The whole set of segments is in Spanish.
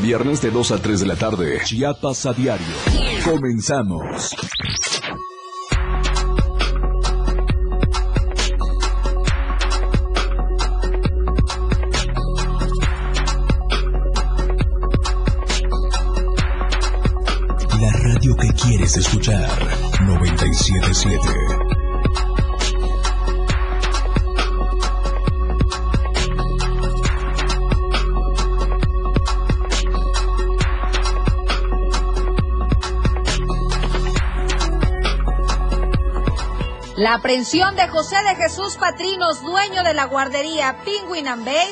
Viernes de 2 a 3 de la tarde. Chiapas a diario. Comenzamos. La radio que quieres escuchar. 977. La aprehensión de José de Jesús Patrinos, dueño de la guardería Penguin and Bay,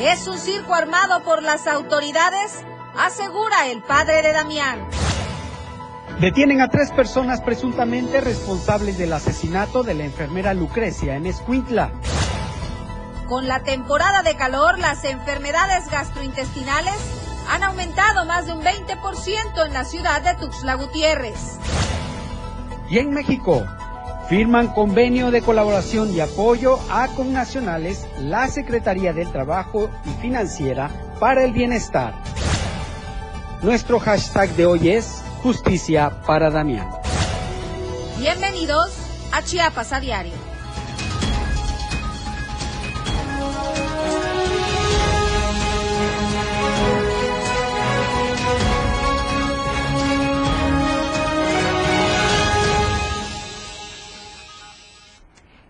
es un circo armado por las autoridades, asegura el padre de Damián. Detienen a tres personas presuntamente responsables del asesinato de la enfermera Lucrecia en Escuintla. Con la temporada de calor, las enfermedades gastrointestinales han aumentado más de un 20% en la ciudad de Tuxtla Gutiérrez. Y en México, Firman convenio de colaboración y apoyo a connacionales la Secretaría del Trabajo y Financiera para el Bienestar. Nuestro hashtag de hoy es Justicia para Damián. Bienvenidos a Chiapas a Diario.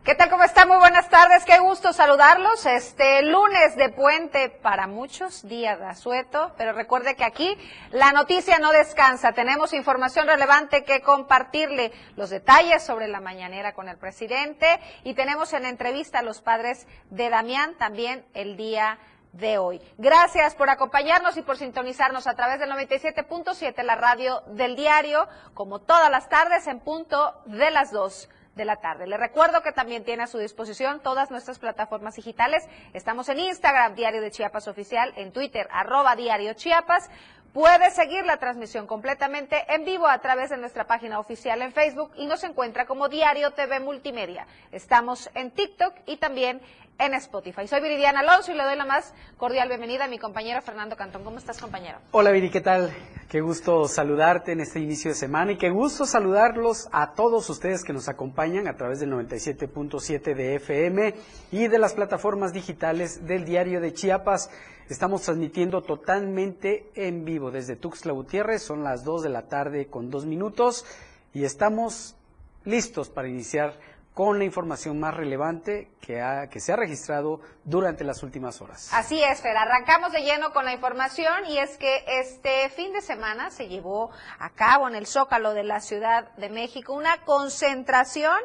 ¿Qué tal? ¿Cómo está? Muy buenas tardes. Qué gusto saludarlos. Este lunes de puente para muchos, día de asueto, pero recuerde que aquí la noticia no descansa. Tenemos información relevante que compartirle, los detalles sobre la mañanera con el presidente y tenemos en entrevista a los padres de Damián también el día de hoy. Gracias por acompañarnos y por sintonizarnos a través del 97.7, la radio del diario, como todas las tardes en punto de las dos de la tarde. Le recuerdo que también tiene a su disposición todas nuestras plataformas digitales. Estamos en Instagram, Diario de Chiapas Oficial, en Twitter, arroba Diario Chiapas. Puede seguir la transmisión completamente en vivo a través de nuestra página oficial en Facebook y nos encuentra como Diario TV Multimedia. Estamos en TikTok y también en Spotify. Soy Viridiana Alonso y le doy la más cordial bienvenida a mi compañero Fernando Cantón. ¿Cómo estás, compañero? Hola, Viri, ¿qué tal? Qué gusto saludarte en este inicio de semana y qué gusto saludarlos a todos ustedes que nos acompañan a través del 97.7 de FM y de las plataformas digitales del Diario de Chiapas. Estamos transmitiendo totalmente en vivo desde Tuxtla Gutiérrez. Son las 2 de la tarde con dos minutos y estamos listos para iniciar con la información más relevante que, ha, que se ha registrado durante las últimas horas. Así es, Fer. Arrancamos de lleno con la información y es que este fin de semana se llevó a cabo en el Zócalo de la Ciudad de México una concentración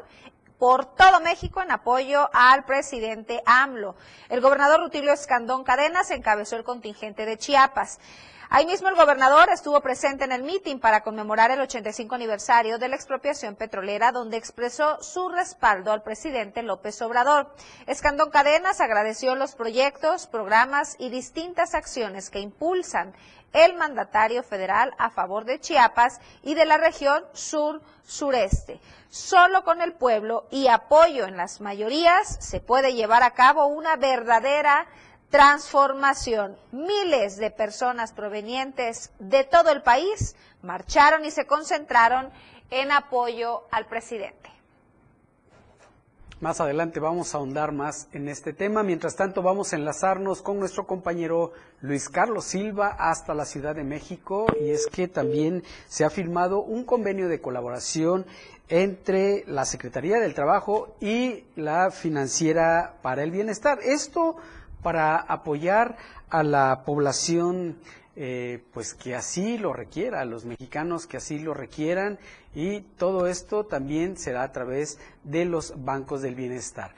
por todo México en apoyo al presidente AMLO. El gobernador Rutilio Escandón Cadenas encabezó el contingente de Chiapas. Ahí mismo el gobernador estuvo presente en el mitin para conmemorar el 85 aniversario de la expropiación petrolera, donde expresó su respaldo al presidente López Obrador. Escandón Cadenas agradeció los proyectos, programas y distintas acciones que impulsan el mandatario federal a favor de Chiapas y de la región sur-sureste. Solo con el pueblo y apoyo en las mayorías se puede llevar a cabo una verdadera transformación. Miles de personas provenientes de todo el país marcharon y se concentraron en apoyo al presidente. Más adelante vamos a ahondar más en este tema. Mientras tanto, vamos a enlazarnos con nuestro compañero Luis Carlos Silva hasta la Ciudad de México. Y es que también se ha firmado un convenio de colaboración entre la Secretaría del Trabajo y la Financiera para el Bienestar. Esto para apoyar a la población eh, pues que así lo requiera, a los mexicanos que así lo requieran y todo esto también será a través de los bancos del bienestar.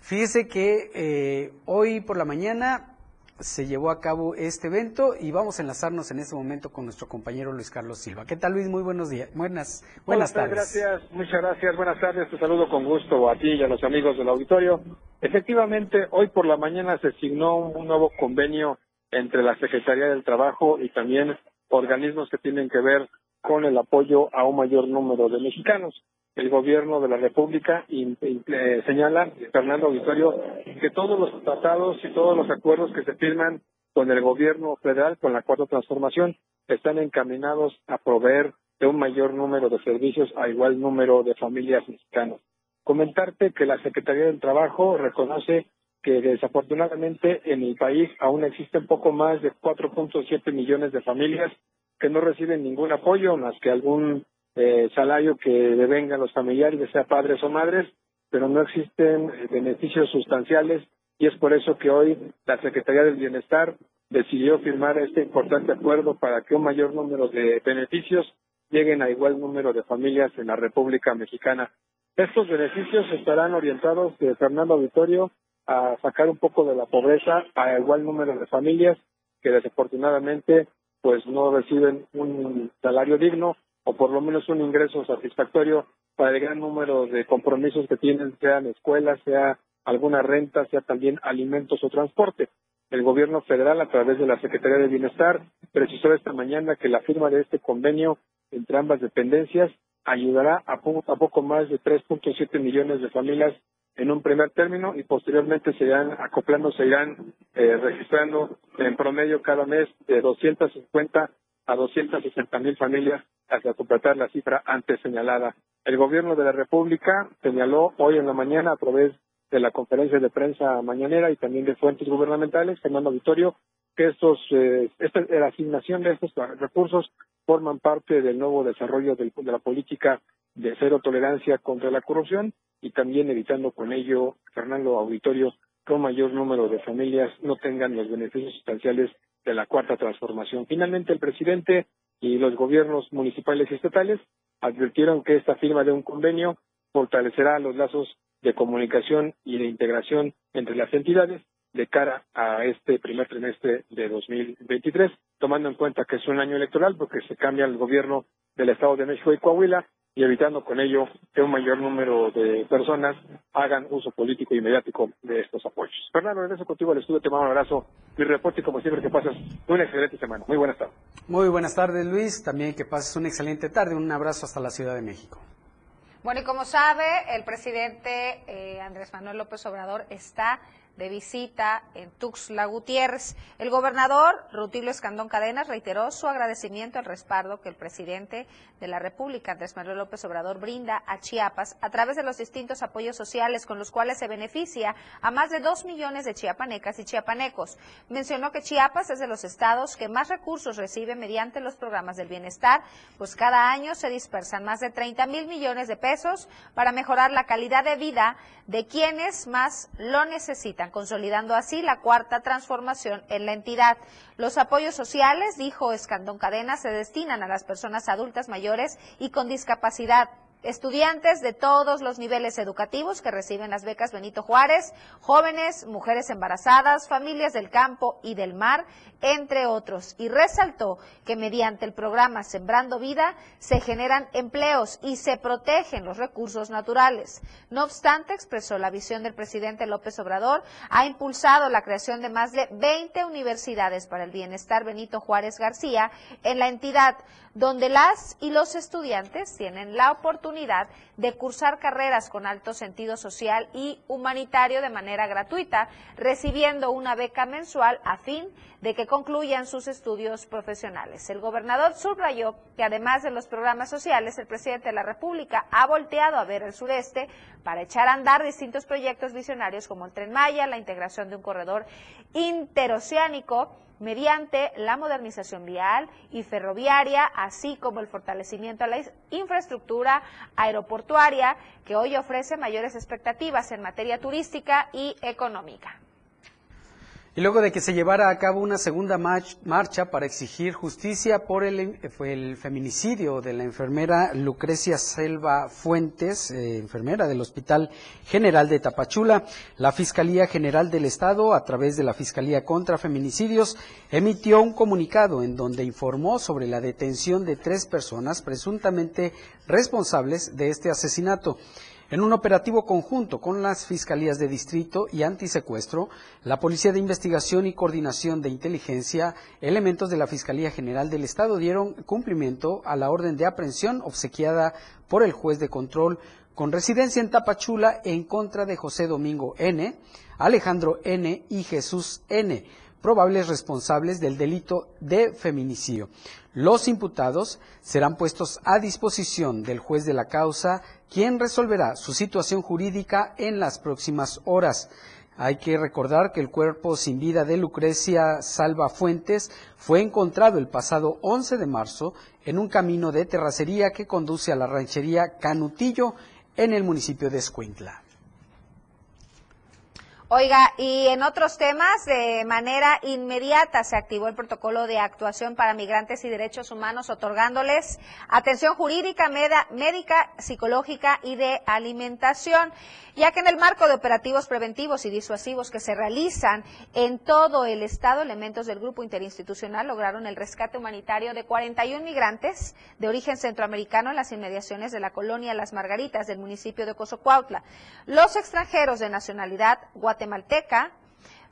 Fíjese que eh, hoy por la mañana se llevó a cabo este evento y vamos a enlazarnos en este momento con nuestro compañero Luis Carlos Silva. ¿Qué tal Luis? Muy buenos días. Buenas, buenas tardes. Gracias, muchas gracias. Buenas tardes. Te saludo con gusto a ti y a los amigos del auditorio. Efectivamente, hoy por la mañana se signó un nuevo convenio entre la Secretaría del Trabajo y también organismos que tienen que ver con el apoyo a un mayor número de mexicanos el gobierno de la República eh, señala, Fernando Auditorio, que todos los tratados y todos los acuerdos que se firman con el gobierno federal, con la cuarta transformación, están encaminados a proveer de un mayor número de servicios a igual número de familias mexicanas. Comentarte que la Secretaría del Trabajo reconoce que desafortunadamente en el país aún existen poco más de 4.7 millones de familias que no reciben ningún apoyo más que algún eh, salario que devengan los familiares, sea padres o madres, pero no existen eh, beneficios sustanciales y es por eso que hoy la Secretaría del Bienestar decidió firmar este importante acuerdo para que un mayor número de beneficios lleguen a igual número de familias en la República Mexicana. Estos beneficios estarán orientados de Fernando Auditorio a sacar un poco de la pobreza a igual número de familias que desafortunadamente pues no reciben un salario digno o por lo menos un ingreso satisfactorio para el gran número de compromisos que tienen, sean escuelas, sea alguna renta, sea también alimentos o transporte. El gobierno federal, a través de la Secretaría de Bienestar, precisó esta mañana que la firma de este convenio entre ambas dependencias ayudará a, poco más de 3.7 millones de familias en un primer término y posteriormente se irán acoplando, se irán eh, registrando en promedio cada mes de 250 a 260 mil familias hasta completar la cifra antes señalada. El gobierno de la República señaló hoy en la mañana a través de la conferencia de prensa mañanera y también de fuentes gubernamentales, Fernando Vitorio, que estos, eh, esta, la asignación de estos recursos forman parte del nuevo desarrollo de la política de cero tolerancia contra la corrupción y también evitando con ello, Fernando Auditorio, que un mayor número de familias no tengan los beneficios sustanciales de la cuarta transformación. Finalmente, el presidente y los gobiernos municipales y estatales advirtieron que esta firma de un convenio fortalecerá los lazos de comunicación y de integración entre las entidades de cara a este primer trimestre de 2023, tomando en cuenta que es un año electoral porque se cambia el gobierno del Estado de México y Coahuila y evitando con ello que un mayor número de personas hagan uso político y mediático de estos apoyos. Fernando, regreso contigo al estudio, te mando un abrazo, mi reporte y como siempre que pases una excelente semana. Muy buenas tardes. Muy buenas tardes Luis, también que pases una excelente tarde, un abrazo hasta la Ciudad de México. Bueno, y como sabe, el presidente eh, Andrés Manuel López Obrador está de visita en Tuxtla Gutiérrez. El gobernador Rutilio Escandón Cadenas reiteró su agradecimiento al respaldo que el presidente de la República, Andrés Manuel López Obrador, brinda a Chiapas a través de los distintos apoyos sociales con los cuales se beneficia a más de dos millones de chiapanecas y chiapanecos. Mencionó que Chiapas es de los estados que más recursos recibe mediante los programas del bienestar, pues cada año se dispersan más de 30 mil millones de pesos para mejorar la calidad de vida de quienes más lo necesitan consolidando así la cuarta transformación en la entidad. Los apoyos sociales, dijo Escandón Cadena, se destinan a las personas adultas mayores y con discapacidad estudiantes de todos los niveles educativos que reciben las becas Benito Juárez, jóvenes, mujeres embarazadas, familias del campo y del mar, entre otros. Y resaltó que mediante el programa Sembrando Vida se generan empleos y se protegen los recursos naturales. No obstante, expresó la visión del presidente López Obrador, ha impulsado la creación de más de 20 universidades para el bienestar Benito Juárez García en la entidad, donde las y los estudiantes tienen la oportunidad de cursar carreras con alto sentido social y humanitario de manera gratuita, recibiendo una beca mensual a fin de que concluyan sus estudios profesionales. El gobernador subrayó que además de los programas sociales, el presidente de la República ha volteado a ver el sureste para echar a andar distintos proyectos visionarios como el Tren Maya, la integración de un corredor interoceánico, mediante la modernización vial y ferroviaria, así como el fortalecimiento de la infraestructura aeroportuaria, que hoy ofrece mayores expectativas en materia turística y económica. Y luego de que se llevara a cabo una segunda marcha para exigir justicia por el, feminicidio de la enfermera Lucrecia Selva Fuentes, eh, enfermera del Hospital General de Tapachula, la Fiscalía General del Estado, a través de la Fiscalía contra Feminicidios, emitió un comunicado en donde informó sobre la detención de tres personas presuntamente responsables de este asesinato. En un operativo conjunto con las Fiscalías de Distrito y Antisecuestro, la Policía de Investigación y Coordinación de Inteligencia, elementos de la Fiscalía General del Estado dieron cumplimiento a la orden de aprehensión obsequiada por el juez de control con residencia en Tapachula en contra de José Domingo N., Alejandro N. y Jesús N., probables responsables del delito de feminicidio. Los imputados serán puestos a disposición del juez de la causa, quien resolverá su situación jurídica en las próximas horas. Hay que recordar que el cuerpo sin vida de Lucrecia Salva Fuentes fue encontrado el pasado 11 de marzo en un camino de terracería que conduce a la ranchería Canutillo en el municipio de Escuintla. Oiga, y en otros temas, de manera inmediata se activó el protocolo de actuación para migrantes y derechos humanos, otorgándoles atención jurídica, médica, psicológica y de alimentación ya que en el marco de operativos preventivos y disuasivos que se realizan en todo el estado, elementos del grupo interinstitucional lograron el rescate humanitario de 41 migrantes de origen centroamericano en las inmediaciones de la colonia Las Margaritas del municipio de Cozocuautla. Los extranjeros de nacionalidad guatemalteca,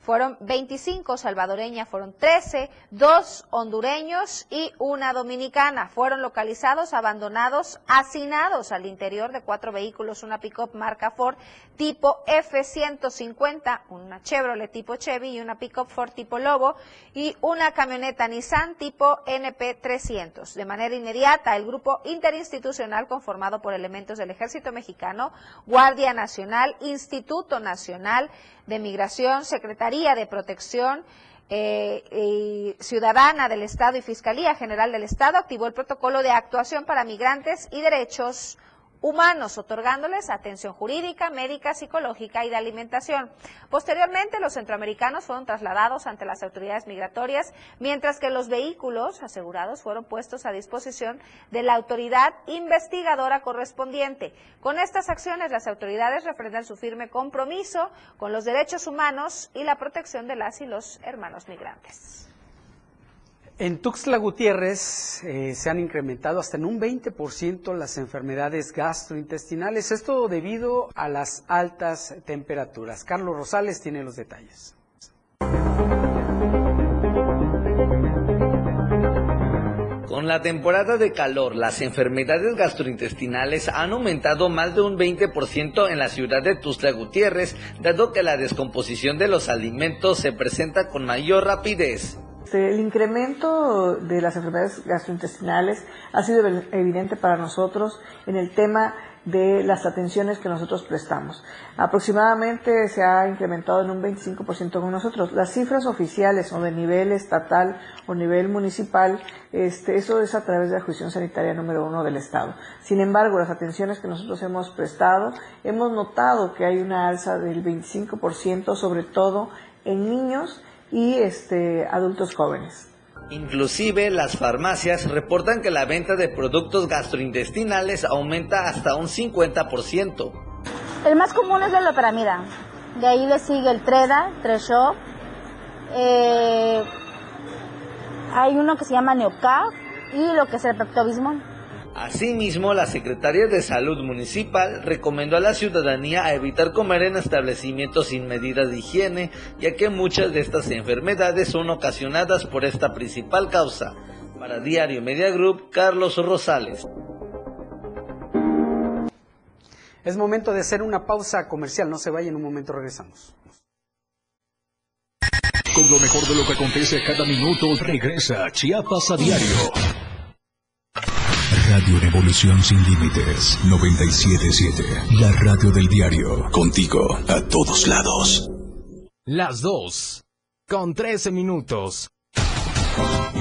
fueron 25 salvadoreñas, fueron 13, dos hondureños y una dominicana. Fueron localizados, abandonados, hacinados al interior de cuatro vehículos, una pick-up marca Ford tipo F-150, una Chevrolet tipo Chevy y una pick-up Ford tipo Lobo y una camioneta Nissan tipo NP300. De manera inmediata, el grupo interinstitucional conformado por elementos del Ejército Mexicano, Guardia Nacional, Instituto Nacional, de Migración, Secretaría de Protección eh, Ciudadana del Estado y Fiscalía General del Estado activó el protocolo de actuación para migrantes y derechos humanos, otorgándoles atención jurídica, médica, psicológica y de alimentación. Posteriormente, los centroamericanos fueron trasladados ante las autoridades migratorias, mientras que los vehículos asegurados fueron puestos a disposición de la autoridad investigadora correspondiente. Con estas acciones, las autoridades refrendan su firme compromiso con los derechos humanos y la protección de las y los hermanos migrantes. En Tuxtla Gutiérrez eh, se han incrementado hasta en un 20% las enfermedades gastrointestinales, esto debido a las altas temperaturas. Carlos Rosales tiene los detalles. Con la temporada de calor, las enfermedades gastrointestinales han aumentado más de un 20% en la ciudad de Tuxtla Gutiérrez, dado que la descomposición de los alimentos se presenta con mayor rapidez. Este, el incremento de las enfermedades gastrointestinales ha sido evidente para nosotros en el tema de las atenciones que nosotros prestamos. Aproximadamente se ha incrementado en un 25% con nosotros. Las cifras oficiales o de nivel estatal o nivel municipal, este, eso es a través de la jurisdicción sanitaria número uno del Estado. Sin embargo, las atenciones que nosotros hemos prestado, hemos notado que hay una alza del 25%, sobre todo en niños y este, adultos jóvenes. Inclusive las farmacias reportan que la venta de productos gastrointestinales aumenta hasta un 50%. El más común es la loperamida. De ahí le sigue el Treda, Treshow. Eh, hay uno que se llama Neocaf y lo que es el Peptobismol. Asimismo, la Secretaría de Salud Municipal recomendó a la ciudadanía a evitar comer en establecimientos sin medidas de higiene, ya que muchas de estas enfermedades son ocasionadas por esta principal causa. Para Diario Media Group, Carlos Rosales. Es momento de hacer una pausa comercial, no se vaya, en un momento regresamos. Con lo mejor de lo que acontece cada minuto, regresa Chiapas a diario. Radio Revolución Sin Límites 977. La radio del diario. Contigo a todos lados. Las dos. Con 13 minutos.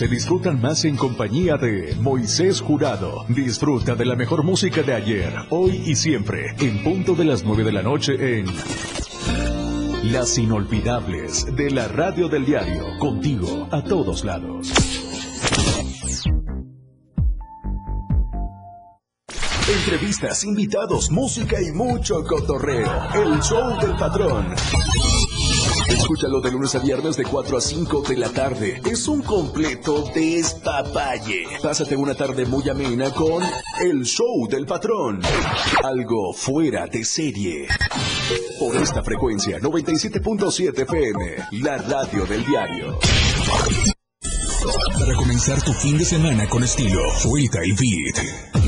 se disfrutan más en compañía de Moisés Jurado. Disfruta de la mejor música de ayer, hoy y siempre, en punto de las 9 de la noche en Las Inolvidables de la Radio del Diario, contigo a todos lados. Entrevistas, invitados, música y mucho cotorreo. El show del patrón. Escúchalo de lunes a viernes de 4 a 5 de la tarde. Es un completo despapalle. Pásate una tarde muy amena con El Show del Patrón. Algo fuera de serie. Por esta frecuencia, 97.7 FM, la radio del diario. Para comenzar tu fin de semana con estilo, Fuita y Beat.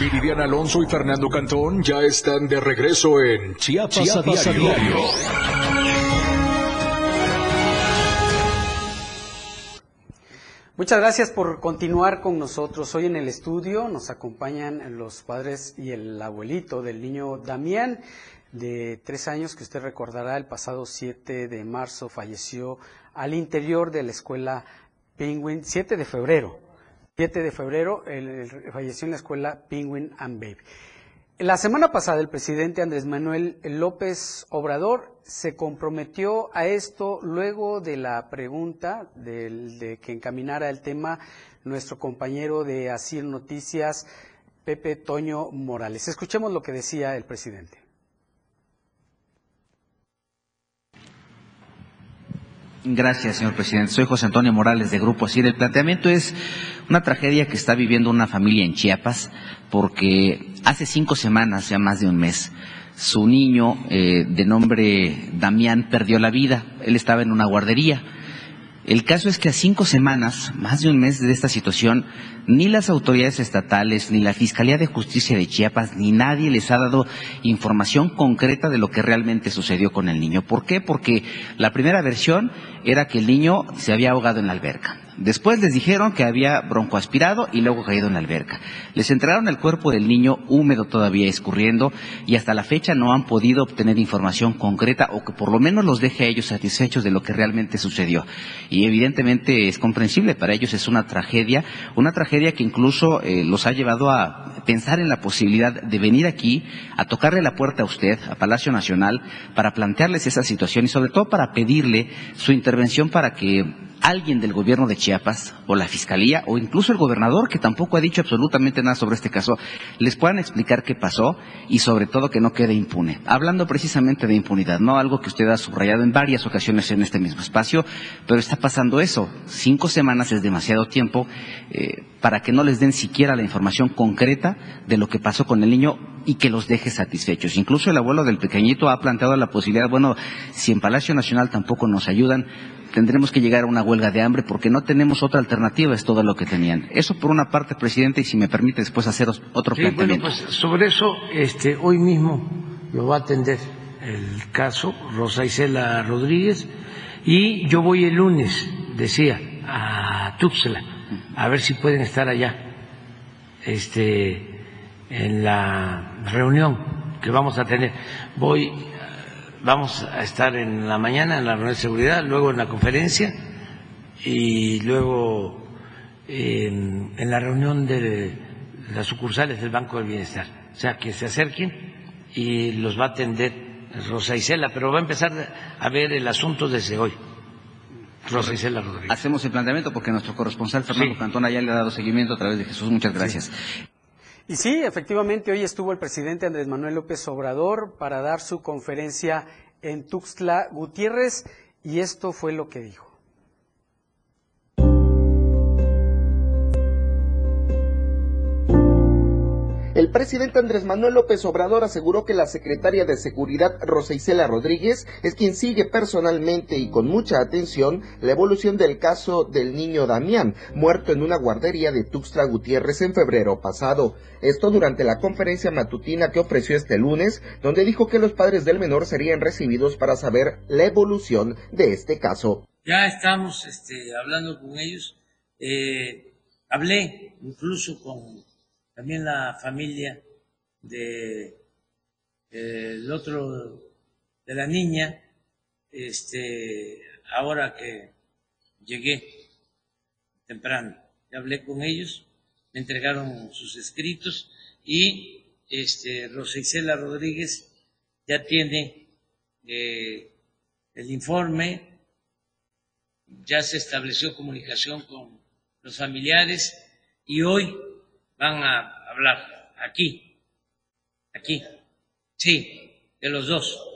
Viridiana Alonso y Fernando Cantón ya están de regreso en Chiapas, Chiapas a a diario. diario. Muchas gracias por continuar con nosotros. Hoy en el estudio nos acompañan los padres y el abuelito del niño Damián, de tres años, que usted recordará, el pasado 7 de marzo falleció al interior de la escuela Penguin, 7 de febrero. 7 de febrero falleció en la escuela Penguin and Babe. La semana pasada el presidente Andrés Manuel López Obrador se comprometió a esto luego de la pregunta de que encaminara el tema nuestro compañero de Asir Noticias, Pepe Toño Morales. Escuchemos lo que decía el presidente. Gracias, señor presidente. Soy José Antonio Morales de Grupo ASIR. El planteamiento es una tragedia que está viviendo una familia en Chiapas porque hace cinco semanas, ya más de un mes, su niño eh, de nombre Damián perdió la vida. Él estaba en una guardería. El caso es que a cinco semanas, más de un mes de esta situación, ni las autoridades estatales, ni la Fiscalía de Justicia de Chiapas, ni nadie les ha dado información concreta de lo que realmente sucedió con el niño. ¿Por qué? Porque la primera versión era que el niño se había ahogado en la alberca. Después les dijeron que había broncoaspirado y luego caído en la alberca. Les entregaron el cuerpo del niño húmedo todavía escurriendo y hasta la fecha no han podido obtener información concreta o que por lo menos los deje a ellos satisfechos de lo que realmente sucedió. Y evidentemente es comprensible, para ellos es una tragedia, una tragedia que incluso eh, los ha llevado a pensar en la posibilidad de venir aquí a tocarle la puerta a usted, a Palacio Nacional, para plantearles esa situación y sobre todo para pedirle su intervención para que alguien del gobierno de Chiapas o la fiscalía o incluso el gobernador que tampoco ha dicho absolutamente nada sobre este caso les puedan explicar qué pasó y sobre todo que no quede impune. Hablando precisamente de impunidad, no algo que usted ha subrayado en varias ocasiones en este mismo espacio, pero está pasando eso. Cinco semanas es demasiado tiempo eh, para que no les den siquiera la información concreta de lo que pasó con el niño y que los deje satisfechos. Incluso el abuelo del pequeñito ha planteado la posibilidad, bueno, si en Palacio Nacional tampoco nos ayudan, tendremos que llegar a una huelga de hambre porque no tenemos otra alternativa, es todo lo que tenían. Eso por una parte, presidente, y si me permite después hacer otro Sí, bueno, planteamiento. pues sobre eso, este, hoy mismo lo va a atender el caso Rosa Isela Rodríguez y yo voy el lunes, decía, a Tuxtla, a ver si pueden estar allá, este, en la reunión que vamos a tener. Voy, vamos a estar en la mañana en la reunión de seguridad, luego en la conferencia y luego en, en la reunión de las sucursales del Banco del Bienestar. O sea, que se acerquen y los va a atender Rosa Isela, pero va a empezar a ver el asunto desde hoy. Rosa Isela Rodríguez. Hacemos el planteamiento porque nuestro corresponsal Fernando Sí. Cantona ya le ha dado seguimiento a través de Jesús. Muchas gracias. Y sí, efectivamente, hoy estuvo el presidente Andrés Manuel López Obrador para dar su conferencia en Tuxtla Gutiérrez y esto fue lo que dijo. El presidente Andrés Manuel López Obrador aseguró que la secretaria de Seguridad Rosa Isela Rodríguez es quien sigue personalmente y con mucha atención la evolución del caso del niño Damián, muerto en una guardería de Tuxtla Gutiérrez en febrero pasado. Esto durante la conferencia matutina que ofreció este lunes, donde dijo que los padres del menor serían recibidos para saber la evolución de este caso. Ya estamos este, hablando con ellos. Eh, hablé incluso con también la familia de el otro de la niña este ahora que llegué temprano. Ya hablé con ellos me entregaron sus escritos y este Rosa Rodríguez ya tiene eh, el informe. Ya se estableció comunicación con los familiares y hoy van a hablar aquí, aquí, sí, de los dos.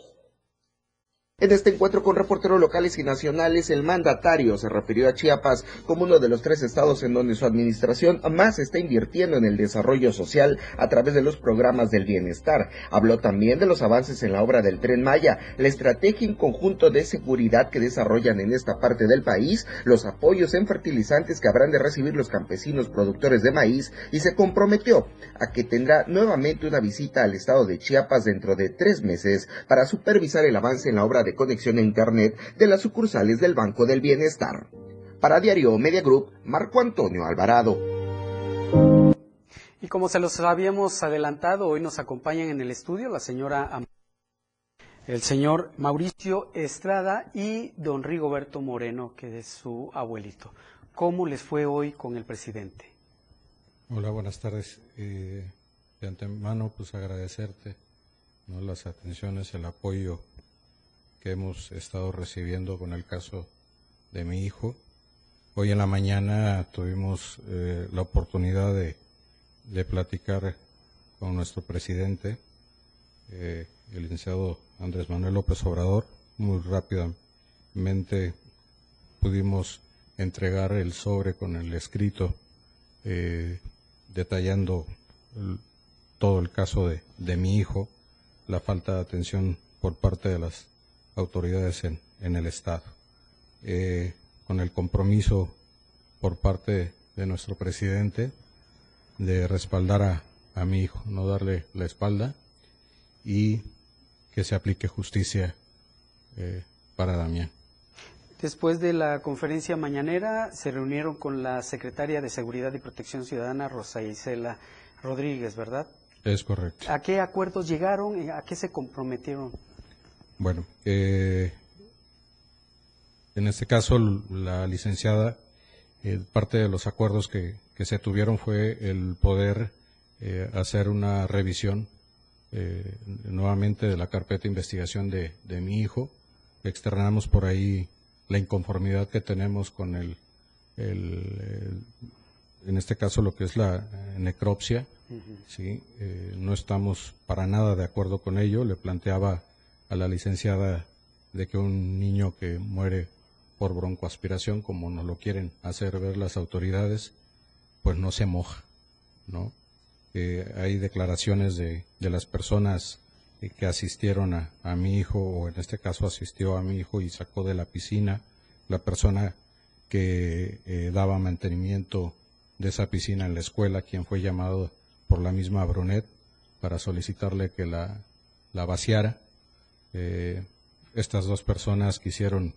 En este encuentro con reporteros locales y nacionales, el mandatario se refirió a Chiapas como uno de los tres estados en donde su administración más está invirtiendo en el desarrollo social a través de los programas del bienestar. Habló también de los avances en la obra del tren Maya, la estrategia en conjunto de seguridad que desarrollan en esta parte del país, los apoyos en fertilizantes que habrán de recibir los campesinos productores de maíz y se comprometió a que tendrá nuevamente una visita al estado de Chiapas dentro de tres meses para supervisar el avance en la obra de conexión a Internet de las sucursales del Banco del Bienestar. Para Diario Media Group, Marco Antonio Alvarado. Y como se los habíamos adelantado, hoy nos acompañan en el estudio la señora el señor Mauricio Estrada y don Rigoberto Moreno, que es su abuelito. ¿Cómo les fue hoy con el presidente? Hola, buenas tardes. Eh, de antemano, pues agradecerte ¿no? las atenciones, el apoyo que hemos estado recibiendo con el caso de mi hijo. Hoy en la mañana tuvimos eh, la oportunidad de, platicar con nuestro presidente, eh, el licenciado Andrés Manuel López Obrador. Muy rápidamente pudimos entregar el sobre con el escrito eh, detallando todo el caso de, de mi hijo, la falta de atención por parte de las autoridades en, en el Estado, eh, con el compromiso por parte de nuestro presidente de respaldar a, a mi hijo, no darle la espalda y que se aplique justicia eh, para Damián. Después de la conferencia mañanera, se reunieron con la secretaria de Seguridad y Protección Ciudadana, Rosa Isela Rodríguez, ¿verdad? Es correcto. ¿A qué acuerdos llegaron? ¿A qué se comprometieron? Bueno, eh, en este caso la licenciada, eh, parte de los acuerdos que, se tuvieron fue el poder eh, hacer una revisión nuevamente de la carpeta de investigación de, mi hijo. Externamos por ahí la inconformidad que tenemos con el, en este caso lo que es la necropsia. ¿sí? no estamos para nada de acuerdo con ello. Le planteaba a la licenciada de que un niño que muere por broncoaspiración, como nos lo quieren hacer ver las autoridades, pues no se moja, ¿no? hay declaraciones de, de, las personas que asistieron a, a, mi hijo, o en este caso asistió a mi hijo y sacó de la piscina, la persona que eh, daba mantenimiento de esa piscina en la escuela, quien fue llamado por la misma Brunet para solicitarle que la, la vaciara, eh, estas dos personas quisieron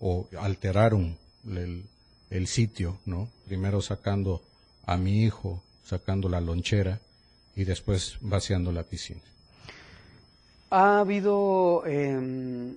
o alteraron el, sitio, ¿no? Primero sacando a mi hijo, sacando la lonchera y después vaciando la piscina. Ha habido em,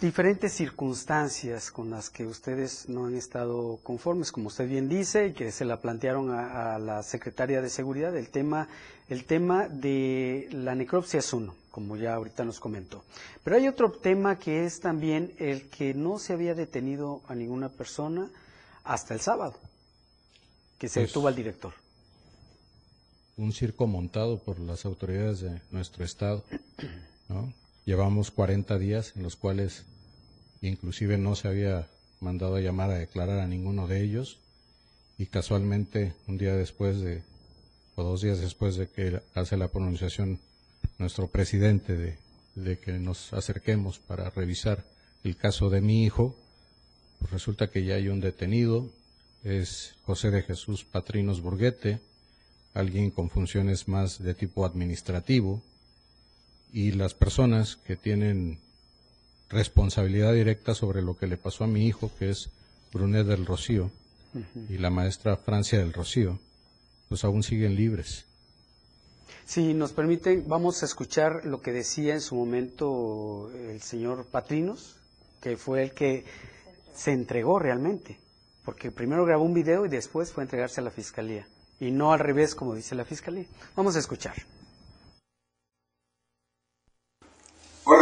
diferentes circunstancias con las que ustedes no han estado conformes, como usted bien dice, y que se la plantearon a, la secretaria de Seguridad, el tema, el tema de la necropsia es uno, como ya ahorita nos comentó. Pero hay otro tema que es también el que no se había detenido a ninguna persona hasta el sábado, que se pues detuvo al director. Un circo montado por las autoridades de nuestro estado, ¿no? Llevamos 40 días en los cuales inclusive no se había mandado a llamar a declarar a ninguno de ellos y casualmente un día después de o dos días después de que hace la pronunciación nuestro presidente de, que nos acerquemos para revisar el caso de mi hijo, pues resulta que ya hay un detenido, es José de Jesús Patrinos Burguete, alguien con funciones más de tipo administrativo, y las personas que tienen responsabilidad directa sobre lo que le pasó a mi hijo, que es Brunet del Rocío, y la maestra Francia del Rocío, pues aún siguen libres. Si nos permiten, vamos a escuchar lo que decía en su momento el señor Patrinos, que fue el que se entregó realmente, porque primero grabó un video y después fue a entregarse a la fiscalía, y no al revés como dice la fiscalía. Vamos a escuchar.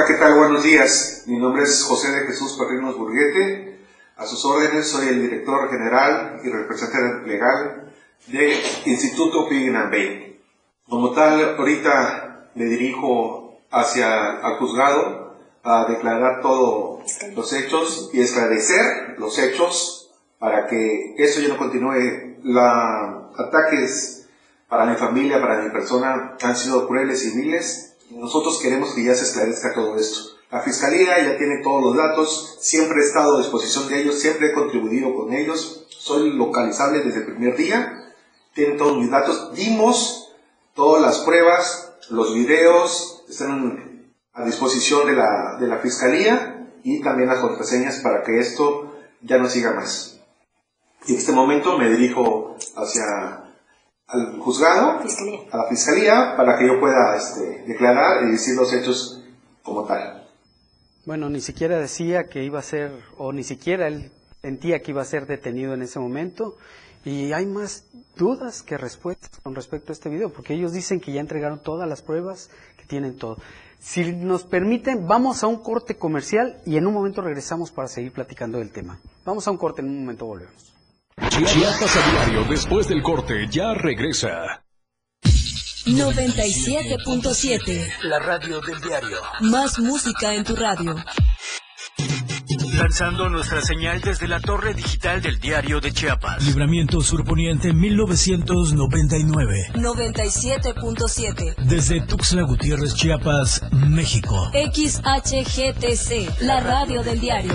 ¿Qué tal? Buenos días. Mi nombre es José de Jesús Patrinos Burguete. A sus órdenes soy el director general y representante legal de Instituto Pignan Bay. Como tal, ahorita me dirijo hacia el juzgado a declarar todos los hechos y esclarecer los hechos para que eso ya no continúe. Los ataques para mi familia, para mi persona, han sido crueles y viles. Nosotros queremos que ya se esclarezca todo esto. La Fiscalía ya tiene todos los datos, siempre he estado a disposición de ellos, siempre he contribuido con ellos, soy localizable desde el primer día, tienen todos mis datos, dimos todas las pruebas, los videos, están a disposición de la, de la Fiscalía y también las contraseñas para que esto ya no siga más. Y en este momento me dirijo hacia al juzgado, a la Fiscalía, para que yo pueda este, declarar y decir los hechos como tal. Bueno, ni siquiera decía que iba a ser, o ni siquiera él sentía que iba a ser detenido en ese momento. Y hay más dudas que respuestas con respecto a este video, porque ellos dicen que ya entregaron todas las pruebas, que tienen todo. Si nos permiten, vamos a un corte comercial y en un momento regresamos para seguir platicando del tema. Vamos a un corte, en un momento volvemos. Chiapas a diario, después del corte, ya regresa. 97.7. La radio del diario. Más música en tu radio. Lanzando nuestra señal desde la torre digital del diario de Chiapas. Libramiento Surponiente 1999. 97.7. Desde Tuxtla Gutiérrez, Chiapas, México. XHGTC, la radio del diario.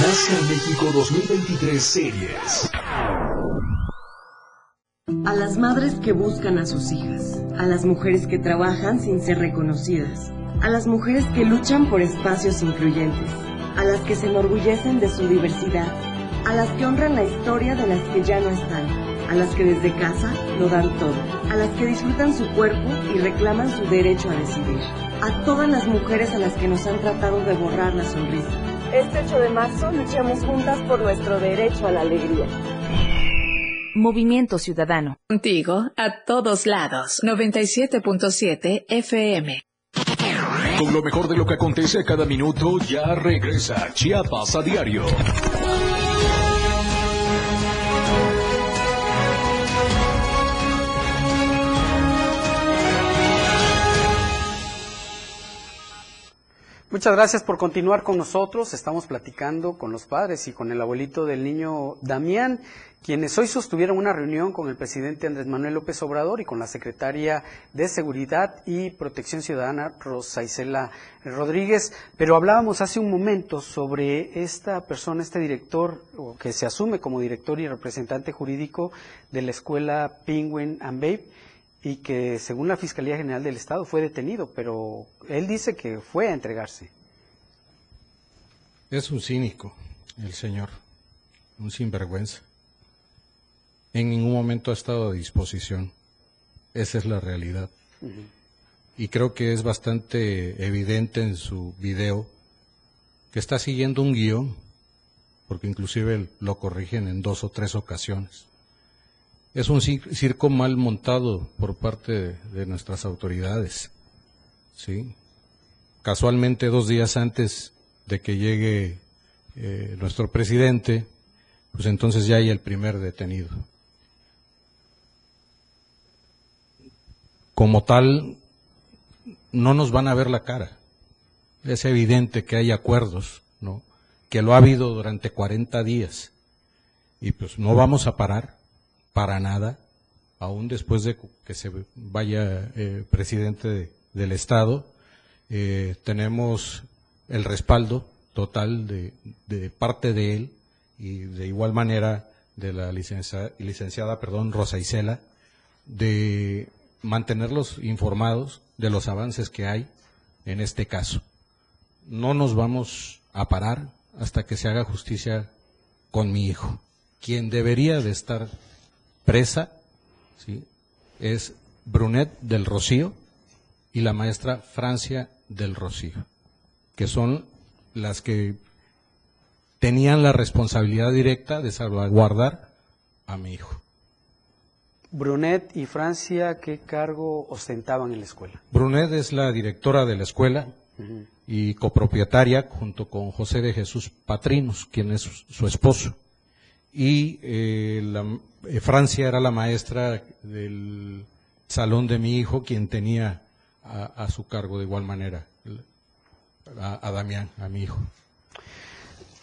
NASCAR México 2023 Series. A las madres que buscan a sus hijas, a las mujeres que trabajan sin ser reconocidas, a las mujeres que luchan por espacios incluyentes, a las que se enorgullecen de su diversidad, a las que honran la historia de las que ya no están, a las que desde casa lo dan todo, a las que disfrutan su cuerpo y reclaman su derecho a decidir, a todas las mujeres a las que nos han tratado de borrar la sonrisa. Este 8 de marzo luchemos juntas por nuestro derecho a la alegría. Movimiento Ciudadano. Contigo a todos lados. 97.7 FM. Con lo mejor de lo que acontece cada minuto, ya regresa Chiapas a diario. Muchas gracias por continuar con nosotros. Estamos platicando con los padres y con el abuelito del niño Damián, quienes hoy sostuvieron una reunión con el presidente Andrés Manuel López Obrador y con la secretaria de Seguridad y Protección Ciudadana, Rosa Isela Rodríguez. Pero hablábamos hace un momento sobre esta persona, este director, o que se asume como director y representante jurídico de la escuela Penguin and Babe y que según la Fiscalía General del Estado fue detenido, pero él dice que fue a entregarse. Es un cínico, el señor, un sinvergüenza. En ningún momento ha estado a disposición. Esa es la realidad. Y creo que es bastante evidente en su video que está siguiendo un guion, porque inclusive lo corrigen en dos o tres ocasiones. Es un circo mal montado por parte de, nuestras autoridades. ¿sí? Casualmente, dos días antes de que llegue eh, nuestro presidente, pues entonces ya hay el primer detenido. Como tal, no nos van a ver la cara. Es evidente que hay acuerdos, ¿no? Que lo ha habido durante 40 días. Y pues no vamos a parar para nada, aún después de que se vaya eh, presidente del Estado, eh, tenemos el respaldo total de, parte de él y de igual manera de la licenciada, licenciada perdón, Rosa Isela, de mantenerlos informados de los avances que hay en este caso. No nos vamos a parar hasta que se haga justicia con mi hijo, quien debería de estar presa ¿sí? es Brunet del Rocío y la maestra Francia del Rocío, que son las que tenían la responsabilidad directa de salvaguardar a mi hijo. Brunet y Francia, ¿qué cargo ostentaban en la escuela? Brunet es la directora de la escuela y copropietaria junto con José de Jesús Patrinos, quien es su esposo y eh, la, eh, Francia era la maestra del salón de mi hijo, quien tenía a, su cargo de igual manera a, Damián, a mi hijo.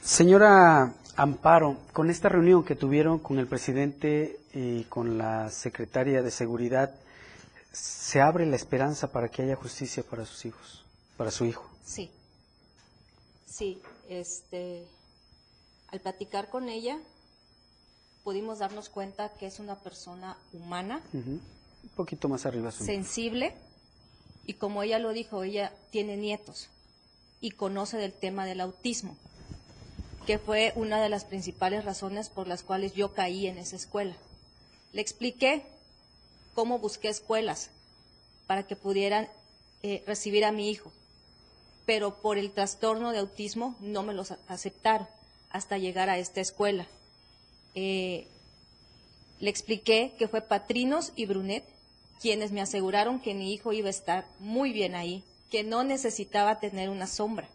Señora Amparo, con esta reunión que tuvieron con el presidente y con la secretaria de Seguridad, ¿se abre la esperanza para que haya justicia para sus hijos, para su hijo? Sí, sí, este, al platicar con ella, pudimos darnos cuenta que es una persona humana. Un poquito más arriba. Sensible. Y como ella lo dijo, ella tiene nietos y conoce del tema del autismo, que fue una de las principales razones por las cuales yo caí en esa escuela. Le expliqué cómo busqué escuelas para que pudieran eh, recibir a mi hijo, pero por el trastorno de autismo no me los aceptaron hasta llegar a esta escuela. Eh, le expliqué que fue Patrinos y Brunet quienes me aseguraron que mi hijo iba a estar muy bien ahí, que no necesitaba tener una sombra.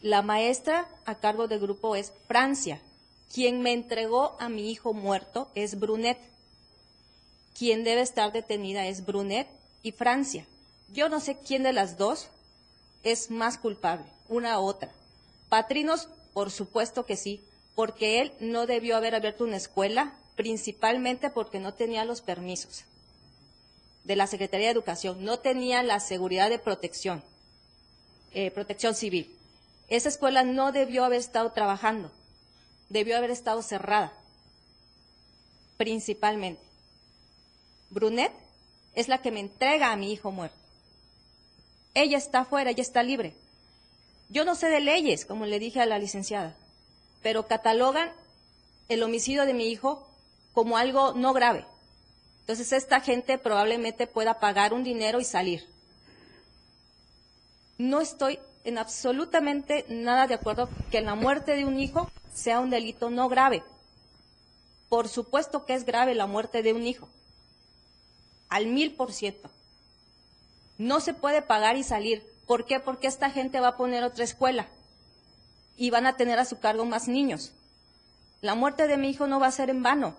La maestra a cargo del grupo es Francia. Quien me entregó a mi hijo muerto es Brunet. Quien debe estar detenida es Brunet y Francia. Yo no sé quién de las dos es más culpable, una u otra. Patrinos, por supuesto que sí, porque él no debió haber abierto una escuela, principalmente porque no tenía los permisos de la Secretaría de Educación, no tenía la seguridad de protección, eh, protección civil. Esa escuela no debió haber estado trabajando, debió haber estado cerrada, principalmente. Brunet es la que me entrega a mi hijo muerto. Ella está fuera, ella está libre. Yo no sé de leyes, como le dije a la licenciada pero catalogan el homicidio de mi hijo como algo no grave. Entonces esta gente probablemente pueda pagar un dinero y salir. No estoy en absolutamente nada de acuerdo que la muerte de un hijo sea un delito no grave. Por supuesto que es grave la muerte de un hijo, al mil por ciento. No se puede pagar y salir. ¿Por qué? Porque esta gente va a poner otra escuela y van a tener a su cargo más niños. La muerte de mi hijo no va a ser en vano.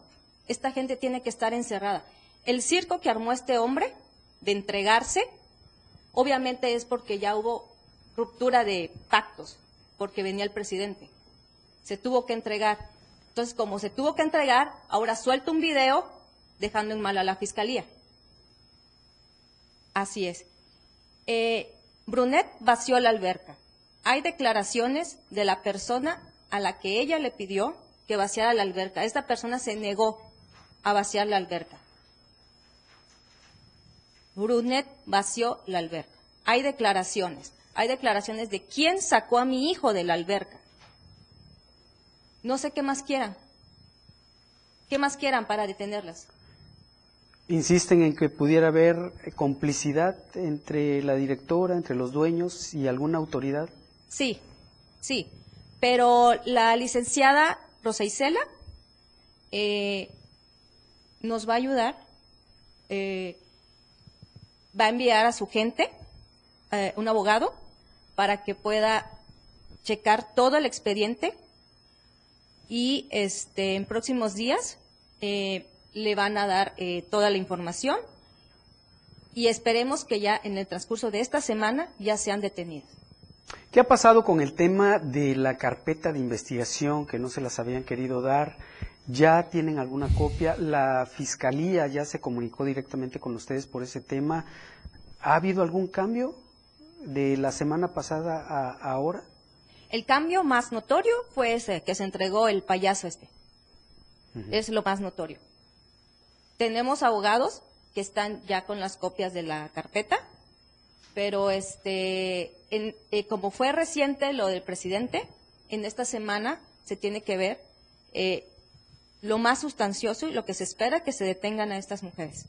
Esta gente tiene que estar encerrada. El circo que armó este hombre de entregarse, obviamente es porque ya hubo ruptura de pactos, porque venía el presidente. Se tuvo que entregar. Entonces, como se tuvo que entregar, ahora suelta un video dejando en mal a la fiscalía. Así es. Eh, Brunet vació la alberca. Hay declaraciones de la persona a la que ella le pidió que vaciara la alberca. Esta persona se negó a vaciar la alberca. Brunet vació la alberca. Hay declaraciones. Hay declaraciones de quién sacó a mi hijo de la alberca. No sé qué más quieran. ¿Qué más quieran para detenerlas? Insisten en que pudiera haber complicidad entre la directora, entre los dueños y alguna autoridad. Sí, sí. Pero la licenciada Rosa Isela eh, nos va a ayudar, eh, va a enviar a su gente, eh, un abogado, para que pueda checar todo el expediente y este, en próximos días le van a dar toda la información y esperemos que ya en el transcurso de esta semana ya sean detenidos. ¿Qué ha pasado con el tema de la carpeta de investigación que no se las habían querido dar? ¿Ya tienen alguna copia? ¿La fiscalía ya se comunicó directamente con ustedes por ese tema? ¿Ha habido algún cambio de la semana pasada a, ahora? El cambio más notorio fue ese, que se entregó el payaso este. Es lo más notorio. Tenemos abogados que están ya con las copias de la carpeta, pero este, eh, como fue reciente lo del presidente, en esta semana se tiene que ver eh, lo más sustancioso y lo que se espera que se detengan a estas mujeres.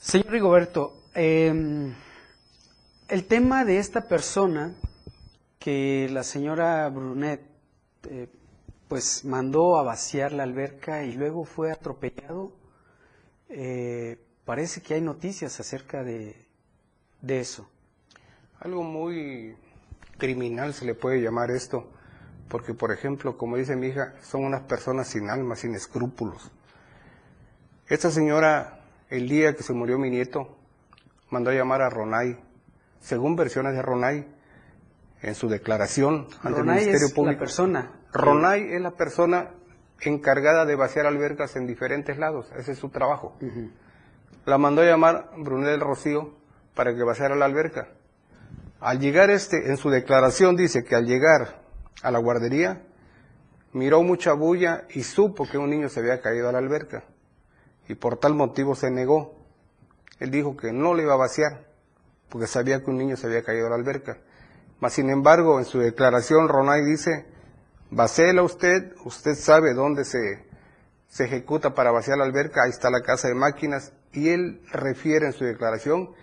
Señor Rigoberto, em, el tema de esta persona que la señora Brunet eh, pues mandó a vaciar la alberca y luego fue atropellado, parece que hay noticias acerca de, de eso. Algo muy criminal se le puede llamar esto, porque por ejemplo, como dice mi hija, son unas personas sin alma, sin escrúpulos. Esta señora, el día que se murió mi nieto, mandó a llamar a Ronay, según versiones de Ronay, en su declaración ante el Ministerio es Público. La persona. Ronay es la persona encargada de vaciar albercas en diferentes lados, ese es su trabajo. La mandó a llamar Brunel Rocío para que vaciara la alberca. Al llegar este, en su declaración dice que al llegar a la guardería, miró mucha bulla y supo que un niño se había caído a la alberca. Y por tal motivo se negó. Él dijo que no le iba a vaciar, porque sabía que un niño se había caído a la alberca. Mas, sin embargo, en su declaración, Ronay dice, vacéela usted, usted sabe dónde se, se ejecuta para vaciar la alberca, ahí está la casa de máquinas, y él refiere en su declaración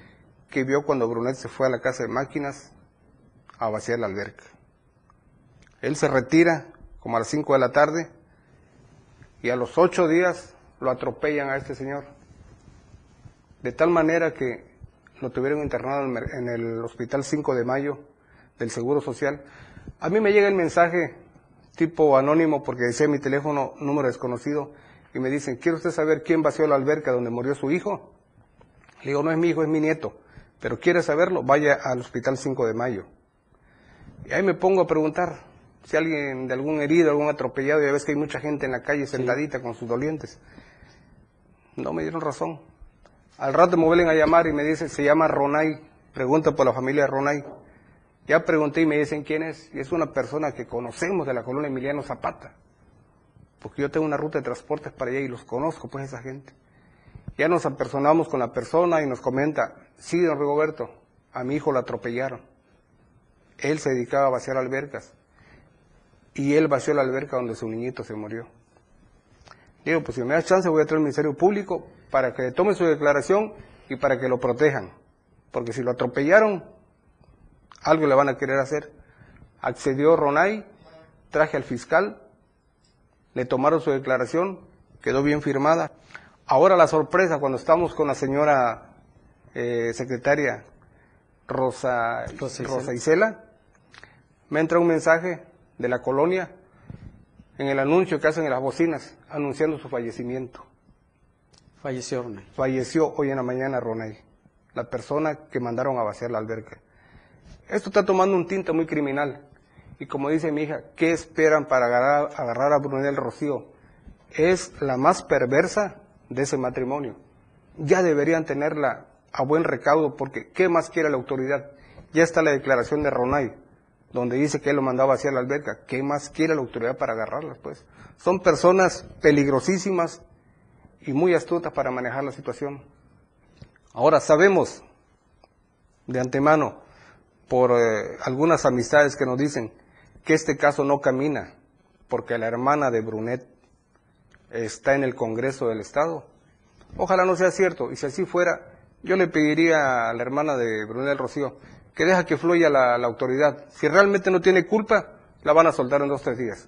que vio cuando Brunet se fue a la casa de máquinas a vaciar la alberca. Él se retira como a las 5 de la tarde y a los ocho días lo atropellan a este señor. De tal manera que lo tuvieron internado en el hospital 5 de mayo del Seguro Social. A mí me llega el mensaje tipo anónimo porque decía mi teléfono número desconocido y me dicen, ¿quiere usted saber quién vació la alberca donde murió su hijo? Le digo, no es mi hijo, es mi nieto pero quiere saberlo, vaya al Hospital 5 de Mayo. Y ahí me pongo a preguntar si alguien de algún herido, algún atropellado, ya ves que hay mucha gente en la calle sentadita con sus dolientes. No me dieron razón. Al rato me vuelven a llamar y me dicen, se llama Ronay, pregunta por la familia de Ronay. Ya pregunté y me dicen quién es, y es una persona que conocemos de la colonia Emiliano Zapata, porque yo tengo una ruta de transportes para allá y los conozco, pues esa gente. Ya nos apersonamos con la persona y nos comenta, sí, don Rigoberto, a mi hijo lo atropellaron. Él se dedicaba a vaciar albercas y él vació la alberca donde su niñito se murió. Digo, pues si me da chance voy a traer al Ministerio Público para que tome su declaración y para que lo protejan. Porque si lo atropellaron, algo le van a querer hacer. Accedió Ronay, traje al fiscal, le tomaron su declaración, quedó bien firmada. Ahora la sorpresa cuando estamos con la señora eh, secretaria Rosa, Rosa Isela, me entra un mensaje de la colonia en el anuncio que hacen en las bocinas, anunciando su fallecimiento. Falleció Ronay. Falleció hoy en la mañana Ronay, la persona que mandaron a vaciar la alberca. Esto está tomando un tinte muy criminal. Y como dice mi hija, ¿qué esperan para agarrar, agarrar a Brunel Rocío? Es la más perversa de ese matrimonio. Ya deberían tenerla a buen recaudo porque ¿qué más quiere la autoridad? Ya está la declaración de Ronay donde dice que él lo mandaba hacia la alberca. ¿Qué más quiere la autoridad para agarrarlas? Pues son personas peligrosísimas y muy astutas para manejar la situación. Ahora sabemos de antemano por eh, algunas amistades que nos dicen que este caso no camina porque la hermana de Brunet está en el Congreso del Estado. Ojalá no sea cierto, y si así fuera, yo le pediría a la hermana de Brunet Rocío que deja que fluya la, autoridad. Si realmente no tiene culpa, la van a soltar en dos o tres días.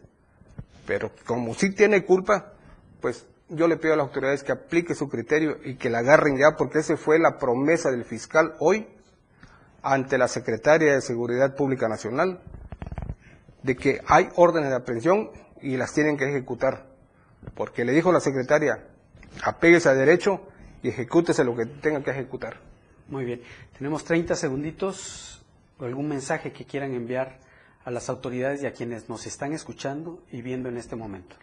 Pero como sí tiene culpa, pues yo le pido a las autoridades que aplique su criterio y que la agarren ya, porque esa fue la promesa del fiscal hoy ante la Secretaria de Seguridad Pública Nacional, de que hay órdenes de aprehensión y las tienen que ejecutar. Porque le dijo la secretaria, apéguese a derecho y ejecútese lo que tenga que ejecutar. Muy bien. Tenemos 30 segunditos. ¿Algún mensaje que quieran enviar a las autoridades y a quienes nos están escuchando y viendo en este momento?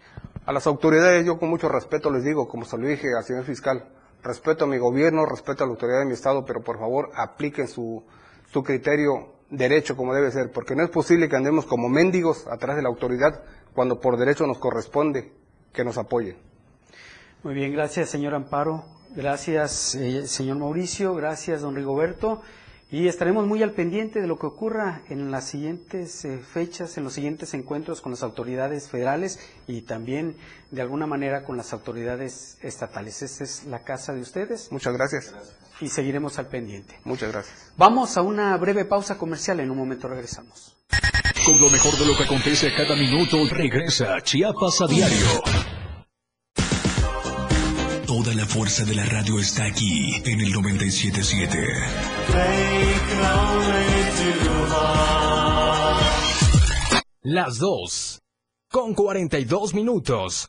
A las autoridades yo con mucho respeto les digo, como se lo dije al señor fiscal, respeto a mi gobierno, respeto a la autoridad de mi Estado, pero por favor apliquen su, su criterio derecho como debe ser, porque no es posible que andemos como mendigos atrás de la autoridad cuando por derecho nos corresponde que nos apoye. Muy bien, gracias señor Amparo. Gracias, eh, señor Mauricio. Gracias, don Rigoberto. Y estaremos muy al pendiente de lo que ocurra en las siguientes eh, fechas, en los siguientes encuentros con las autoridades federales y también de alguna manera con las autoridades estatales. Esta es la casa de ustedes. Muchas gracias. Y seguiremos al pendiente. Muchas gracias. Vamos a una breve pausa comercial. En un momento regresamos. Con lo mejor de lo que acontece cada minuto, regresa Chiapas a diario. La fuerza de la radio está aquí en el 977. Las dos. Con 42 minutos.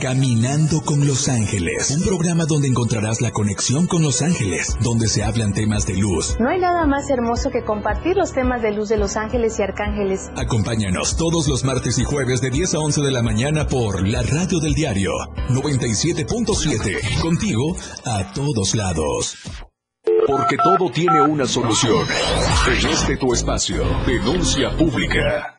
Caminando con Los Ángeles, un programa donde encontrarás la conexión con Los Ángeles, donde se hablan temas de luz. No hay nada más hermoso que compartir los temas de luz de Los Ángeles y Arcángeles. Acompáñanos todos los martes y jueves de 10 a 11 de la mañana por la radio del diario 97.7, contigo a todos lados. Porque todo tiene una solución. En este tu espacio, denuncia pública.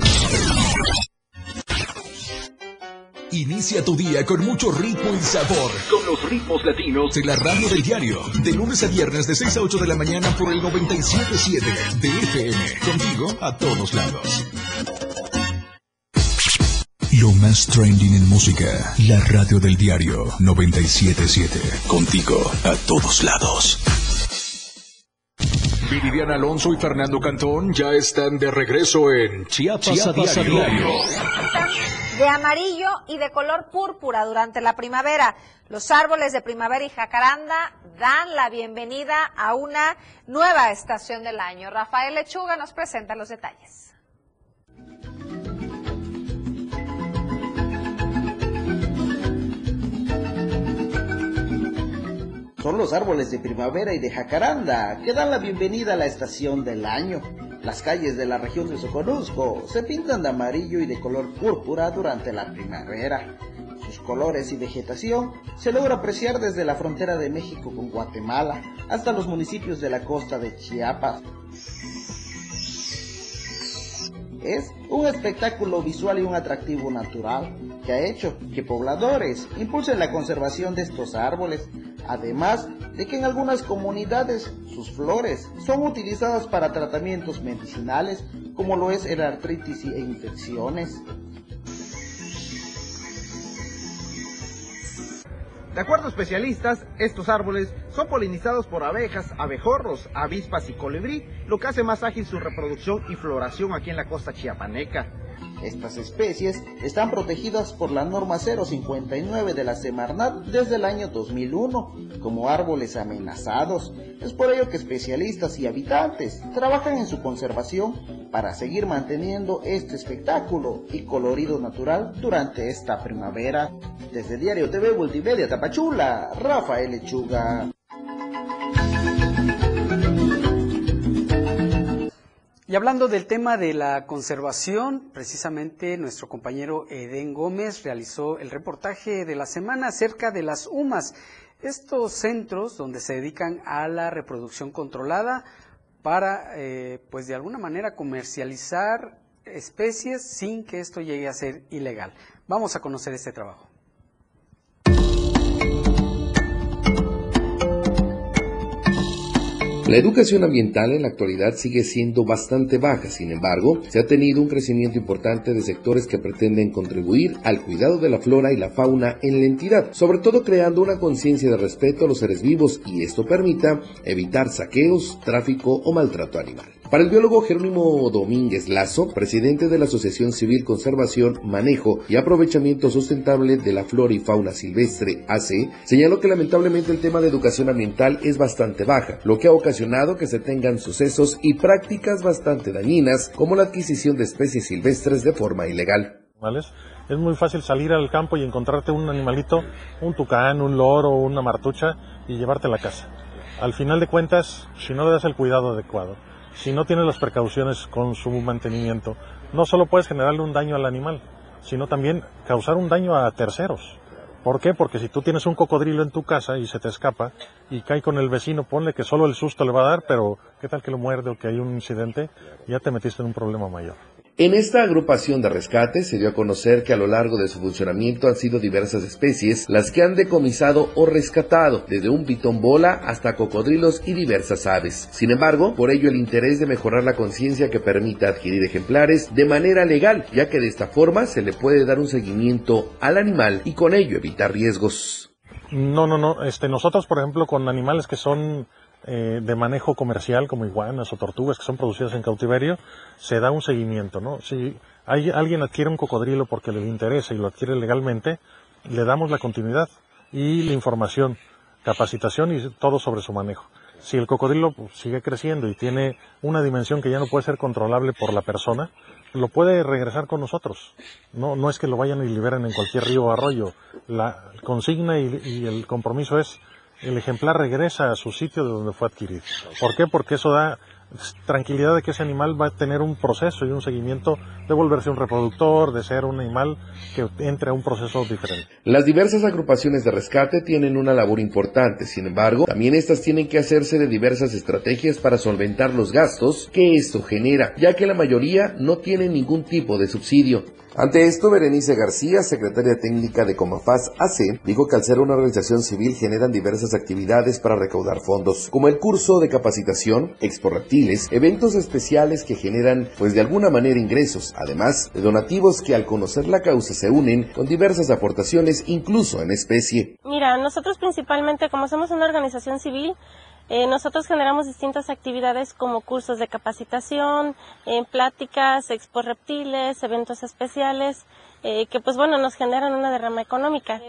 Inicia tu día con mucho ritmo y sabor. Con los ritmos latinos de la radio del diario. De lunes a viernes de 6 a 8 de la mañana por el 97.7 de FM. Contigo a todos lados. Lo más trending en música. La radio del diario 97.7. Contigo a todos lados. Viridiana Alonso y Fernando Cantón ya están de regreso en Chiapas, a diario. De amarillo y de color púrpura durante la primavera. Los árboles de primavera y jacaranda dan la bienvenida a una nueva estación del año. Rafael Lechuga nos presenta los detalles. Son los árboles de primavera y de jacaranda que dan la bienvenida a la estación del año. Las calles de la región de Soconusco se pintan de amarillo y de color púrpura durante la primavera. Sus colores y vegetación se logra apreciar desde la frontera de México con Guatemala hasta los municipios de la costa de Chiapas. Es un espectáculo visual y un atractivo natural que ha hecho que pobladores impulsen la conservación de estos árboles, además de que en algunas comunidades sus flores son utilizadas para tratamientos medicinales como lo es el artritis e infecciones. De acuerdo a especialistas, estos árboles son polinizados por abejas, abejorros, avispas y colibrí, lo que hace más ágil su reproducción y floración aquí en la costa chiapaneca. Estas especies están protegidas por la norma 059 de la Semarnat desde el año 2001 como árboles amenazados. Es por ello que especialistas y habitantes trabajan en su conservación para seguir manteniendo este espectáculo y colorido natural durante esta primavera. Desde Diario TV Multimedia Tapachula, Rafael Lechuga. Y hablando del tema de la conservación, precisamente nuestro compañero Eden Gómez realizó el reportaje de la semana acerca de las UMAS, estos centros donde se dedican a la reproducción controlada para, eh, pues de alguna manera, comercializar especies sin que esto llegue a ser ilegal. Vamos a conocer este trabajo. La educación ambiental en la actualidad sigue siendo bastante baja, sin embargo, se ha tenido un crecimiento importante de sectores que pretenden contribuir al cuidado de la flora y la fauna en la entidad, sobre todo creando una conciencia de respeto a los seres vivos y esto permita evitar saqueos, tráfico o maltrato animal. Para el biólogo Jerónimo Domínguez Lazo, presidente de la Asociación Civil Conservación, Manejo y Aprovechamiento Sustentable de la Flora y Fauna Silvestre, AC, señaló que lamentablemente el tema de educación ambiental es bastante baja, lo que ha ocasionado que se tengan sucesos y prácticas bastante dañinas, como la adquisición de especies silvestres de forma ilegal. Es muy fácil salir al campo y encontrarte un animalito, un tucán, un loro, una martucha y llevarte a casa. Al final de cuentas, si no le das el cuidado adecuado, si no tienes las precauciones con su mantenimiento, no solo puedes generarle un daño al animal, sino también causar un daño a terceros. ¿Por qué? Porque si tú tienes un cocodrilo en tu casa y se te escapa y cae con el vecino, ponle que solo el susto le va a dar, pero ¿qué tal que lo muerde o que hay un incidente? Ya te metiste en un problema mayor. En esta agrupación de rescate se dio a conocer que a lo largo de su funcionamiento han sido diversas especies las que han decomisado o rescatado, desde un pitón bola hasta cocodrilos y diversas aves. Sin embargo, por ello el interés de mejorar la conciencia que permita adquirir ejemplares de manera legal, ya que de esta forma se le puede dar un seguimiento al animal y con ello evitar riesgos. No, no, no. Este, nosotros, por ejemplo, con animales que son eh, de manejo comercial como iguanas o tortugas que son producidas en cautiverio, se da un seguimiento, ¿no? Si hay, alguien adquiere un cocodrilo porque le interesa y lo adquiere legalmente, le damos la continuidad y la información, capacitación y todo sobre su manejo. Si el cocodrilo pues, sigue creciendo y tiene una dimensión que ya no puede ser controlable por la persona, lo puede regresar con nosotros. No, no es que lo vayan y liberen en cualquier río o arroyo. La consigna y el compromiso es el ejemplar regresa a su sitio de donde fue adquirido. ¿Por qué? Porque eso da tranquilidad de que ese animal va a tener un proceso y un seguimiento de volverse un reproductor, de ser un animal que entre a un proceso diferente. Las diversas agrupaciones de rescate tienen una labor importante, sin embargo, también estas tienen que hacerse de diversas estrategias para solventar los gastos que esto genera, ya que la mayoría no tienen ningún tipo de subsidio. Ante esto, Berenice García, secretaria técnica de Comafaz AC, dijo que al ser una organización civil generan diversas actividades para recaudar fondos, como el curso de capacitación, expo reptiles, eventos especiales que generan, pues de alguna manera ingresos, además de donativos que al conocer la causa se unen con diversas aportaciones, incluso en especie. Mira, nosotros principalmente, como somos una organización civil, eh, nosotros generamos distintas actividades como cursos de capacitación, eh, pláticas, expo reptiles, eventos especiales, eh, que pues bueno, nos generan una derrama económica.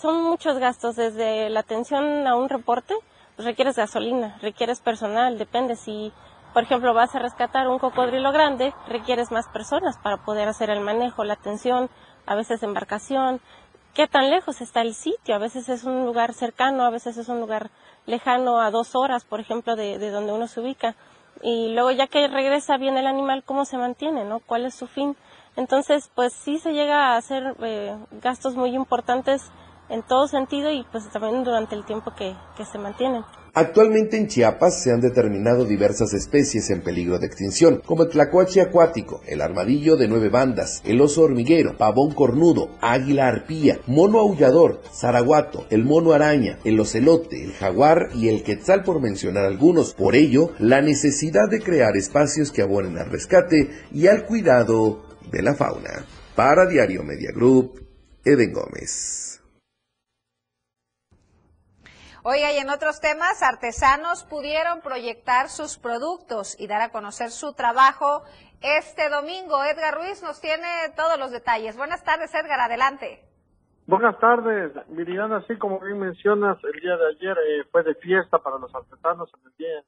son muchos gastos, desde la atención a un reporte, pues requieres gasolina, requieres personal, depende si, por ejemplo, vas a rescatar un cocodrilo grande, requieres más personas para poder hacer el manejo, la atención, a veces embarcación, qué tan lejos está el sitio, a veces es un lugar cercano, a veces es un lugar lejano a dos horas, por ejemplo, de, de donde uno se ubica. Y luego ya que regresa bien el animal, ¿cómo se mantiene? ¿no? ¿Cuál es su fin? Entonces, pues sí se llega a hacer eh, gastos muy importantes en todo sentido y pues también durante el tiempo que, que se mantienen. Actualmente en Chiapas se han determinado diversas especies en peligro de extinción, como el tlacuache acuático, el armadillo de nueve bandas, el oso hormiguero, pavón cornudo, águila arpía, mono aullador, zaraguato, el mono araña, el ocelote, el jaguar y el quetzal por mencionar algunos. Por ello, la necesidad de crear espacios que abonen al rescate y al cuidado de la fauna. Para Diario Media Group, Eden Gómez. Oiga, y en otros temas, artesanos pudieron proyectar sus productos y dar a conocer su trabajo este domingo. Edgar Ruiz nos tiene todos los detalles. Buenas tardes, Edgar, adelante. Buenas tardes, Viridiana. Así como bien mencionas, el día de ayer eh, fue de fiesta para los artesanos en el Día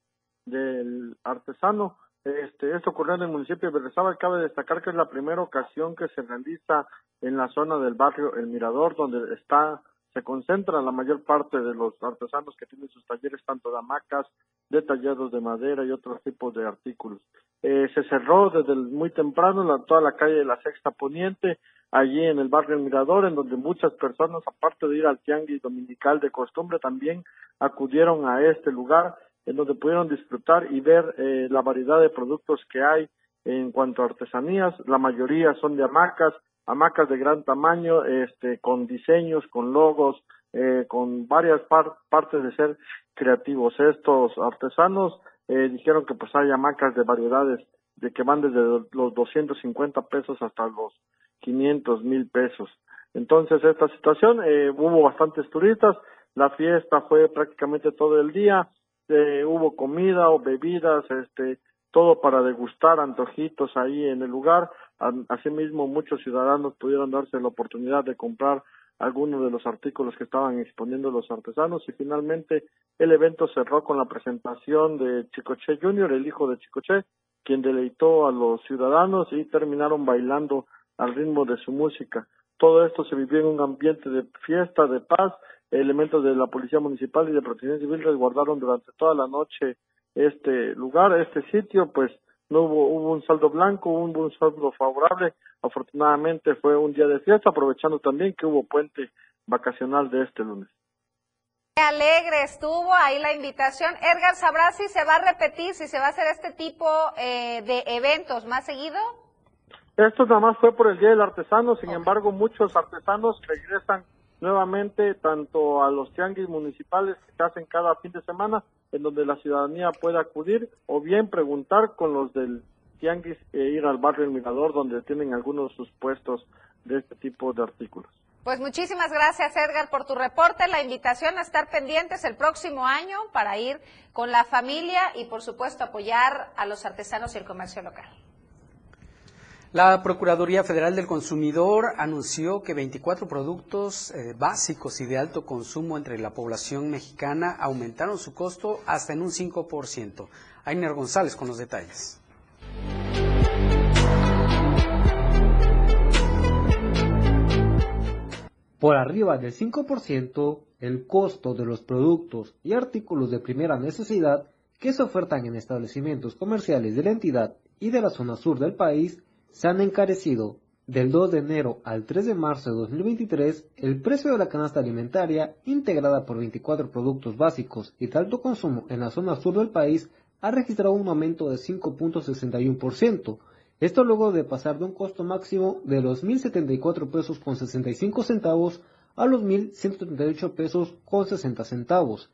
del Artesano. Este, esto ocurrió en el municipio de Berrezaba. Cabe destacar que es la primera ocasión que se realiza en la zona del barrio El Mirador, donde está se concentra la mayor parte de los artesanos que tienen sus talleres, tanto de hamacas, de tallados de madera y otros tipos de artículos. Eh, se cerró desde muy temprano la, toda la calle de la Sexta Poniente, allí en el barrio Mirador, en donde muchas personas, aparte de ir al tianguis dominical de costumbre, también acudieron a este lugar, en donde pudieron disfrutar y ver eh, la variedad de productos que hay en cuanto a artesanías. La mayoría son de hamacas, hamacas de gran tamaño, este, con diseños, con logos, eh, con varias partes de ser creativos. Estos artesanos eh, dijeron que pues hay hamacas de variedades de que van desde los 250 pesos hasta los 500 mil pesos. Entonces esta situación eh, hubo bastantes turistas, la fiesta fue prácticamente todo el día, eh, hubo comida o bebidas, este, todo para degustar antojitos ahí en el lugar. Asimismo, muchos ciudadanos pudieron darse la oportunidad de comprar algunos de los artículos que estaban exponiendo los artesanos y finalmente el evento cerró con la presentación de Chicoche Jr., el hijo de Chicoche, quien deleitó a los ciudadanos y terminaron bailando al ritmo de su música. Todo esto se vivió en un ambiente de fiesta, de paz. Elementos de la Policía Municipal y de Protección Civil resguardaron durante toda la noche este lugar, este sitio, pues no hubo, hubo un saldo blanco, hubo un saldo favorable. Afortunadamente fue un día de fiesta, aprovechando también que hubo puente vacacional de este lunes. Qué alegre estuvo ahí la invitación. Edgar, ¿sabrás si se va a repetir, si se va a hacer este tipo eh, de eventos más seguido? Esto nada más fue por el Día del Artesano, sin embargo muchos artesanos regresan nuevamente tanto a los tianguis municipales que hacen cada fin de semana, en donde la ciudadanía puede acudir o bien preguntar con los del tianguis e ir al barrio El Mirador, donde tienen algunos de sus puestos de este tipo de artículos. Pues muchísimas gracias Edgar por tu reporte, la invitación a estar pendientes el próximo año para ir con la familia y por supuesto apoyar a los artesanos y el comercio local. La Procuraduría Federal del Consumidor anunció que 24 productos eh, básicos y de alto consumo entre la población mexicana aumentaron su costo hasta en un 5%. Ainer González con los detalles. Por arriba del 5%, el costo de los productos y artículos de primera necesidad que se ofertan en establecimientos comerciales de la entidad y de la zona sur del país se han encarecido. Del 2 de enero al 3 de marzo de 2023, el precio de la canasta alimentaria, integrada por 24 productos básicos y de alto consumo en la zona sur del país, ha registrado un aumento de 5.61%. Esto luego de pasar de un costo máximo de los 1.074 pesos con 65 centavos a los 1.138 pesos con 60 centavos.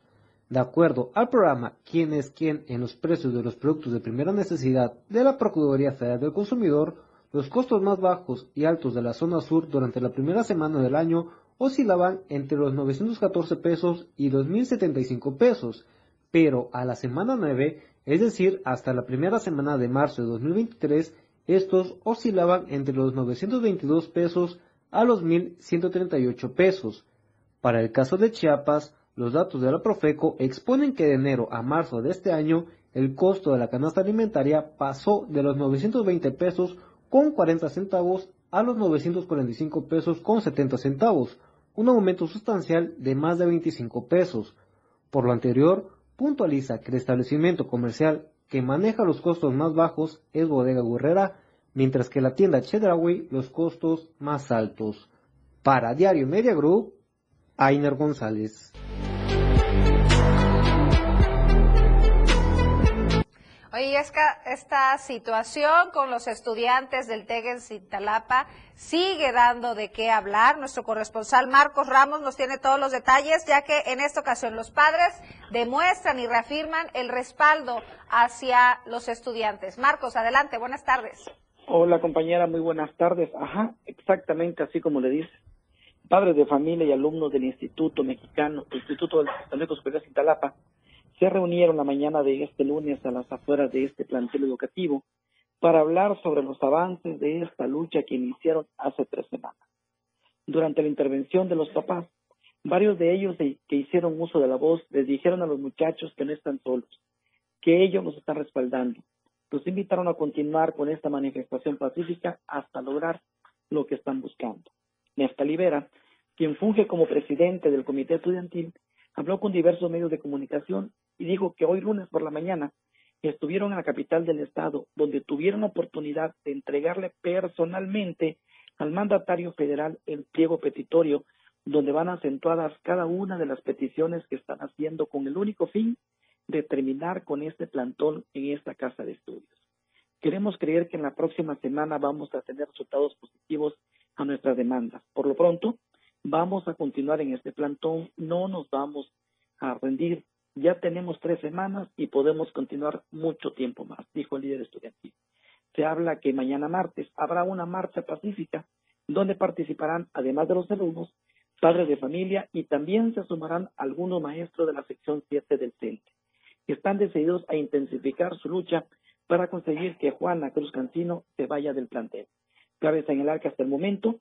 De acuerdo al programa Quién es quién en los precios de los productos de primera necesidad de la Procuraduría Federal del Consumidor, los costos más bajos y altos de la zona sur durante la primera semana del año oscilaban entre los 914 pesos y los 1.075 pesos, pero a la semana 9, es decir, hasta la primera semana de marzo de 2023, estos oscilaban entre los 922 pesos a los 1.138 pesos. Para el caso de Chiapas, los datos de la Profeco exponen que de enero a marzo de este año el costo de la canasta alimentaria pasó de los 920 pesos con 40 centavos a los 945 pesos con 70 centavos, un aumento sustancial de más de 25 pesos. Por lo anterior, puntualiza que el establecimiento comercial que maneja los costos más bajos es Bodega Gurrera, mientras que la tienda Chedraui los costos más altos. Para Diario Media Group, Ainer González. Esta situación con los estudiantes del TEG en Cintalapa sigue dando de qué hablar. Nuestro corresponsal Marcos Ramos nos tiene todos los detalles, ya que en esta ocasión los padres demuestran y reafirman el respaldo hacia los estudiantes. Marcos, adelante, buenas tardes. Hola compañera, muy buenas tardes. Ajá, exactamente así como le dice. Padres de familia y alumnos del Instituto Mexicano, Instituto del Tecnológico Superior Cintalapa, se reunieron la mañana de este lunes a las afueras de este plantel educativo para hablar sobre los avances de esta lucha que iniciaron hace tres semanas. Durante la intervención de los papás, varios de ellos que hicieron uso de la voz les dijeron a los muchachos que no están solos, que ellos los están respaldando. Los invitaron a continuar con esta manifestación pacífica hasta lograr lo que están buscando. Nesta Libera, quien funge como presidente del comité estudiantil, habló con diversos medios de comunicación y dijo que hoy lunes por la mañana estuvieron en la capital del estado, donde tuvieron la oportunidad de entregarle personalmente al mandatario federal el pliego petitorio, donde van acentuadas cada una de las peticiones que están haciendo con el único fin de terminar con este plantón en esta casa de estudios. Queremos creer que en la próxima semana vamos a tener resultados positivos a nuestras demandas. Por lo pronto, vamos a continuar en este plantón, no nos vamos a rendir. Ya tenemos tres semanas y podemos continuar mucho tiempo más, dijo el líder estudiantil. Se habla que mañana martes habrá una marcha pacífica donde participarán, además de los alumnos, padres de familia y también se sumarán algunos maestros de la sección 7 del CENTE. Están decididos a intensificar su lucha para conseguir que Juana Cruz Cancino se vaya del plantel. Cabe señalar que hasta el momento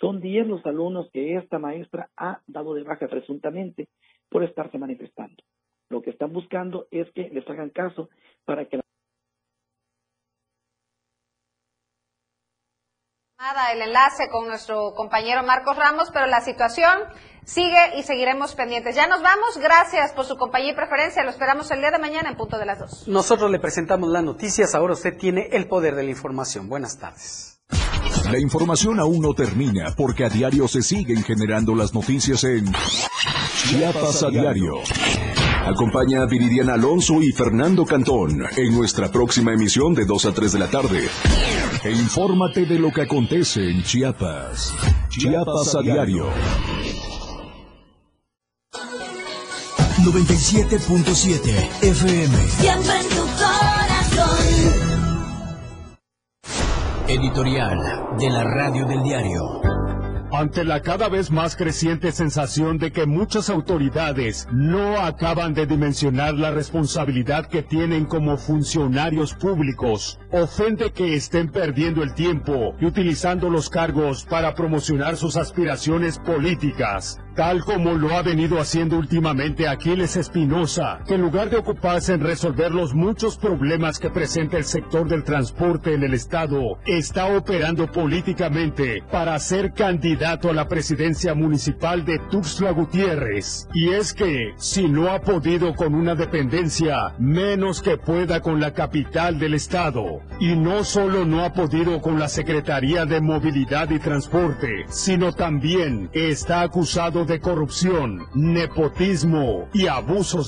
son 10 los alumnos que esta maestra ha dado de baja presuntamente por estarse manifestando. Lo que están buscando es que les hagan caso para que la el enlace con nuestro compañero Marcos Ramos, pero la situación sigue y seguiremos pendientes. Ya nos vamos, gracias por su compañía y preferencia, lo esperamos el día de mañana en punto de las dos. Nosotros le presentamos las noticias, ahora usted tiene el poder de la información. Buenas tardes. La información aún no termina porque a diario se siguen generando las noticias en Chiapas a diario. Acompaña a Viridiana Alonso y Fernando Cantón en nuestra próxima emisión de 2 a 3 de la tarde. E infórmate de lo que acontece en Chiapas. Chiapas a diario. 97.7 FM. Siempre en tu Editorial de la Radio del Diario. Ante la cada vez más creciente sensación de que muchas autoridades no acaban de dimensionar la responsabilidad que tienen como funcionarios públicos, ofende que estén perdiendo el tiempo y utilizando los cargos para promocionar sus aspiraciones políticas tal como lo ha venido haciendo últimamente Aquiles Espinosa, que en lugar de ocuparse en resolver los muchos problemas que presenta el sector del transporte en el Estado, está operando políticamente para ser candidato a la presidencia municipal de Tuxtla Gutiérrez. Y es que, si no ha podido con una dependencia, menos que pueda con la capital del Estado. Y no solo no ha podido con la Secretaría de Movilidad y Transporte, sino también está acusado de corrupción, nepotismo y abusos